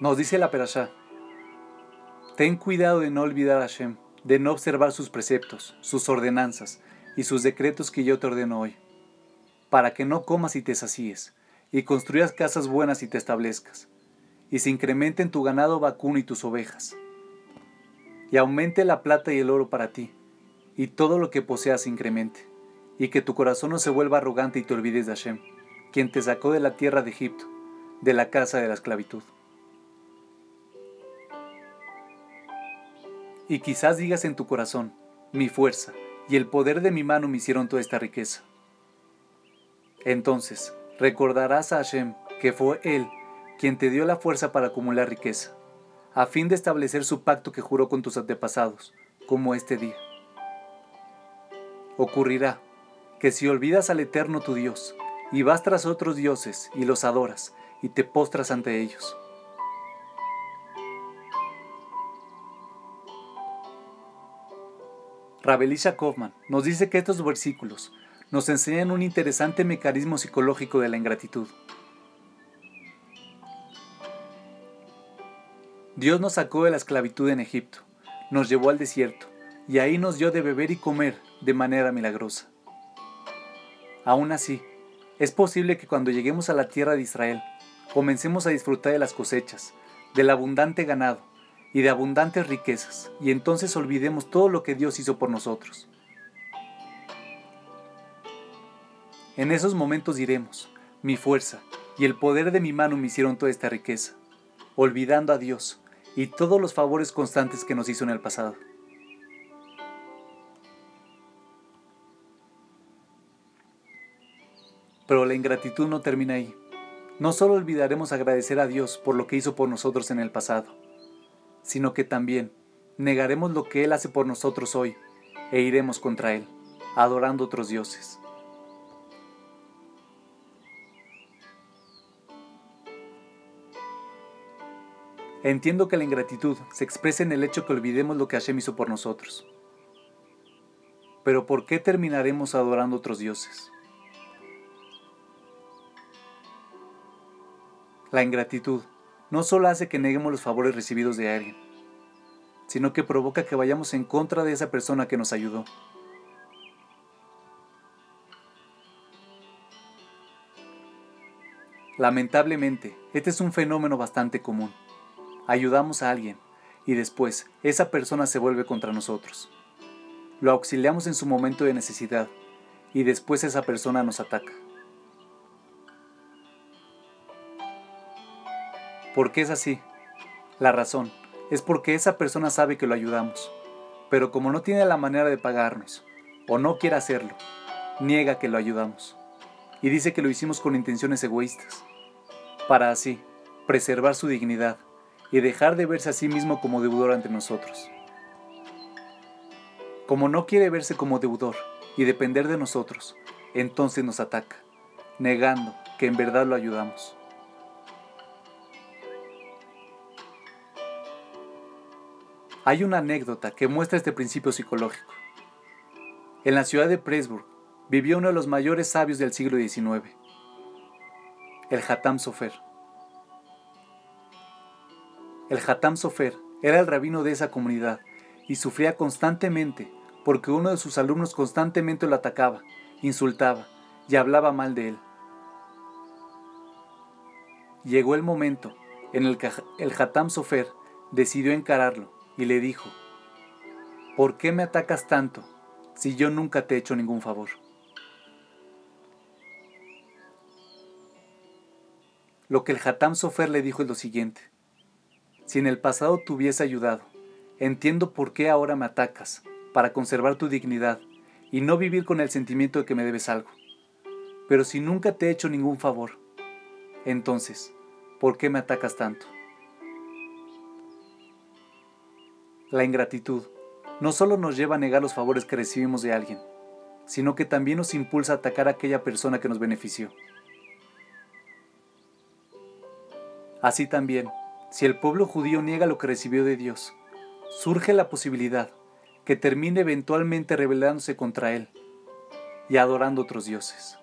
Nos dice la Perashá, ten cuidado de no olvidar a Hashem, de no observar sus preceptos, sus ordenanzas y sus decretos que yo te ordeno hoy, para que no comas y te sacíes, y construyas casas buenas y te establezcas, y se incrementen tu ganado vacuno y tus ovejas, y aumente la plata y el oro para ti, y todo lo que poseas se incremente, y que tu corazón no se vuelva arrogante y te olvides de Hashem, quien te sacó de la tierra de Egipto, de la casa de la esclavitud. Y quizás digas en tu corazón, mi fuerza y el poder de mi mano me hicieron toda esta riqueza. Entonces recordarás a Hashem que fue Él quien te dio la fuerza para acumular riqueza, a fin de establecer su pacto que juró con tus antepasados, como este día. Ocurrirá que si olvidas al Eterno tu Dios, y vas tras otros dioses y los adoras, y te postras ante ellos, Rabelisha Kaufman nos dice que estos versículos nos enseñan un interesante mecanismo psicológico de la ingratitud. Dios nos sacó de la esclavitud en Egipto, nos llevó al desierto y ahí nos dio de beber y comer de manera milagrosa. Aún así, es posible que cuando lleguemos a la tierra de Israel, comencemos a disfrutar de las cosechas, del abundante ganado, y de abundantes riquezas, y entonces olvidemos todo lo que Dios hizo por nosotros. En esos momentos diremos, mi fuerza y el poder de mi mano me hicieron toda esta riqueza, olvidando a Dios y todos los favores constantes que nos hizo en el pasado. Pero la ingratitud no termina ahí. No solo olvidaremos agradecer a Dios por lo que hizo por nosotros en el pasado, sino que también negaremos lo que Él hace por nosotros hoy e iremos contra Él, adorando otros dioses. Entiendo que la ingratitud se expresa en el hecho que olvidemos lo que Hashem hizo por nosotros. Pero ¿por qué terminaremos adorando otros dioses? La ingratitud no solo hace que neguemos los favores recibidos de alguien, sino que provoca que vayamos en contra de esa persona que nos ayudó. Lamentablemente, este es un fenómeno bastante común. Ayudamos a alguien y después esa persona se vuelve contra nosotros. Lo auxiliamos en su momento de necesidad y después esa persona nos ataca. ¿Por qué es así? La razón es porque esa persona sabe que lo ayudamos, pero como no tiene la manera de pagarnos, o no quiere hacerlo, niega que lo ayudamos, y dice que lo hicimos con intenciones egoístas, para así preservar su dignidad y dejar de verse a sí mismo como deudor ante nosotros. Como no quiere verse como deudor y depender de nosotros, entonces nos ataca, negando que en verdad lo ayudamos. Hay una anécdota que muestra este principio psicológico. En la ciudad de Presburg vivió uno de los mayores sabios del siglo XIX, el Hatam Sofer. El Hatam Sofer era el rabino de esa comunidad y sufría constantemente porque uno de sus alumnos constantemente lo atacaba, insultaba y hablaba mal de él. Llegó el momento en el que el Hatam Sofer decidió encararlo y le dijo, ¿por qué me atacas tanto si yo nunca te he hecho ningún favor? Lo que el Hatam Sofer le dijo es lo siguiente, si en el pasado te hubiese ayudado, entiendo por qué ahora me atacas, para conservar tu dignidad y no vivir con el sentimiento de que me debes algo. Pero si nunca te he hecho ningún favor, entonces, ¿por qué me atacas tanto? La ingratitud no solo nos lleva a negar los favores que recibimos de alguien, sino que también nos impulsa a atacar a aquella persona que nos benefició. Así también, si el pueblo judío niega lo que recibió de Dios, surge la posibilidad que termine eventualmente rebelándose contra Él y adorando otros dioses.